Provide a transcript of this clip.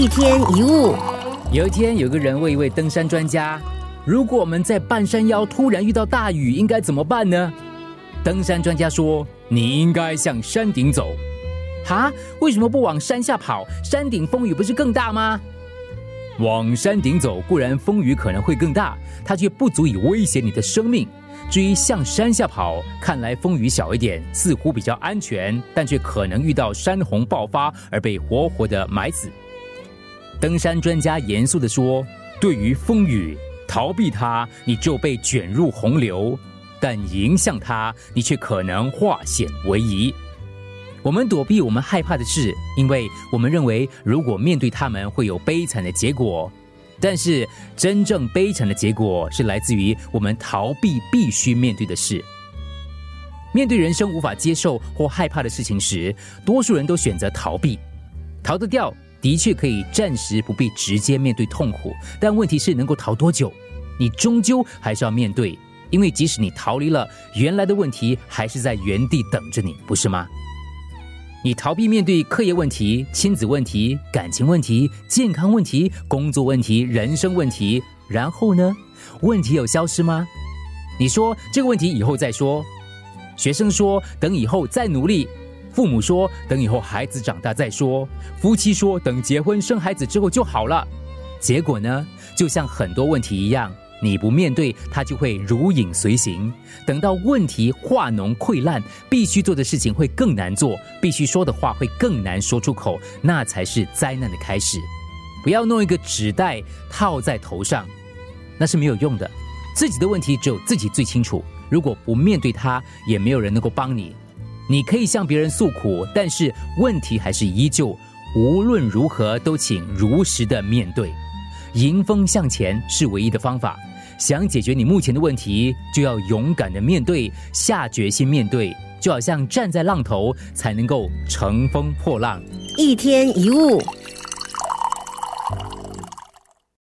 一天一物，有一天，有个人问一位登山专家：“如果我们在半山腰突然遇到大雨，应该怎么办呢？”登山专家说：“你应该向山顶走。”哈？为什么不往山下跑？山顶风雨不是更大吗？往山顶走固然风雨可能会更大，它却不足以威胁你的生命。至于向山下跑，看来风雨小一点，似乎比较安全，但却可能遇到山洪爆发而被活活的埋死。登山专家严肃地说：“对于风雨，逃避它，你就被卷入洪流；但迎向它，你却可能化险为夷。我们躲避我们害怕的事，因为我们认为如果面对他们会有悲惨的结果。”但是，真正悲惨的结果是来自于我们逃避必须面对的事。面对人生无法接受或害怕的事情时，多数人都选择逃避。逃得掉，的确可以暂时不必直接面对痛苦，但问题是能够逃多久？你终究还是要面对，因为即使你逃离了，原来的问题还是在原地等着你，不是吗？你逃避面对课业问题、亲子问题、感情问题、健康问题、工作问题、人生问题，然后呢？问题有消失吗？你说这个问题以后再说，学生说等以后再努力，父母说等以后孩子长大再说，夫妻说等结婚生孩子之后就好了。结果呢？就像很多问题一样。你不面对，它就会如影随形。等到问题化脓溃烂，必须做的事情会更难做，必须说的话会更难说出口，那才是灾难的开始。不要弄一个纸袋套在头上，那是没有用的。自己的问题只有自己最清楚。如果不面对它，也没有人能够帮你。你可以向别人诉苦，但是问题还是依旧。无论如何，都请如实的面对。迎风向前是唯一的方法。想解决你目前的问题，就要勇敢的面对，下决心面对，就好像站在浪头，才能够乘风破浪。一天一物。